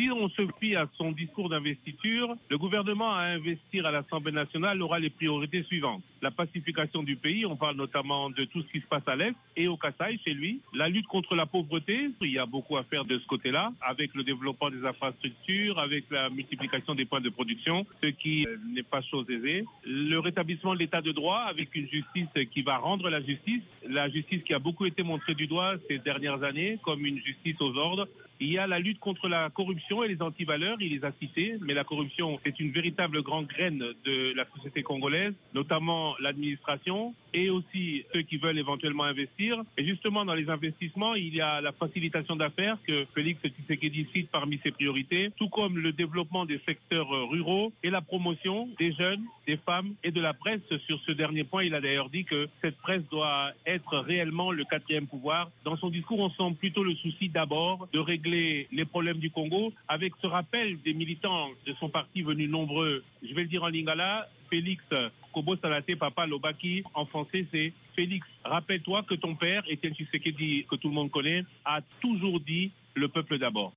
Si on se fie à son discours d'investiture, le gouvernement à investir à l'Assemblée nationale aura les priorités suivantes. La pacification du pays, on parle notamment de tout ce qui se passe à l'Est et au Kassai chez lui. La lutte contre la pauvreté, il y a beaucoup à faire de ce côté-là, avec le développement des infrastructures, avec la multiplication des points de production, ce qui euh, n'est pas chose aisée. Le rétablissement de l'état de droit avec une justice qui va rendre la justice, la justice qui a beaucoup été montrée du doigt ces dernières années comme une justice aux ordres. Il y a la lutte contre la corruption et les antivaleurs, il les a cités, mais la corruption est une véritable grande graine de la société congolaise, notamment l'administration et aussi ceux qui veulent éventuellement investir. Et justement, dans les investissements, il y a la facilitation d'affaires que Félix Tshisekedi cite parmi ses priorités, tout comme le développement des secteurs ruraux et la promotion des jeunes, des femmes et de la presse. Sur ce dernier point, il a d'ailleurs dit que cette presse doit être réellement le quatrième pouvoir. Dans son discours, on sent plutôt le souci d'abord de régler les problèmes du Congo avec ce rappel des militants de son parti venus nombreux. Je vais le dire en lingala, Félix Kobo Salate Papa Lobaki. En français, c'est Félix, rappelle-toi que ton père, Etienne Tshisekedi, que tout le monde connaît, a toujours dit le peuple d'abord.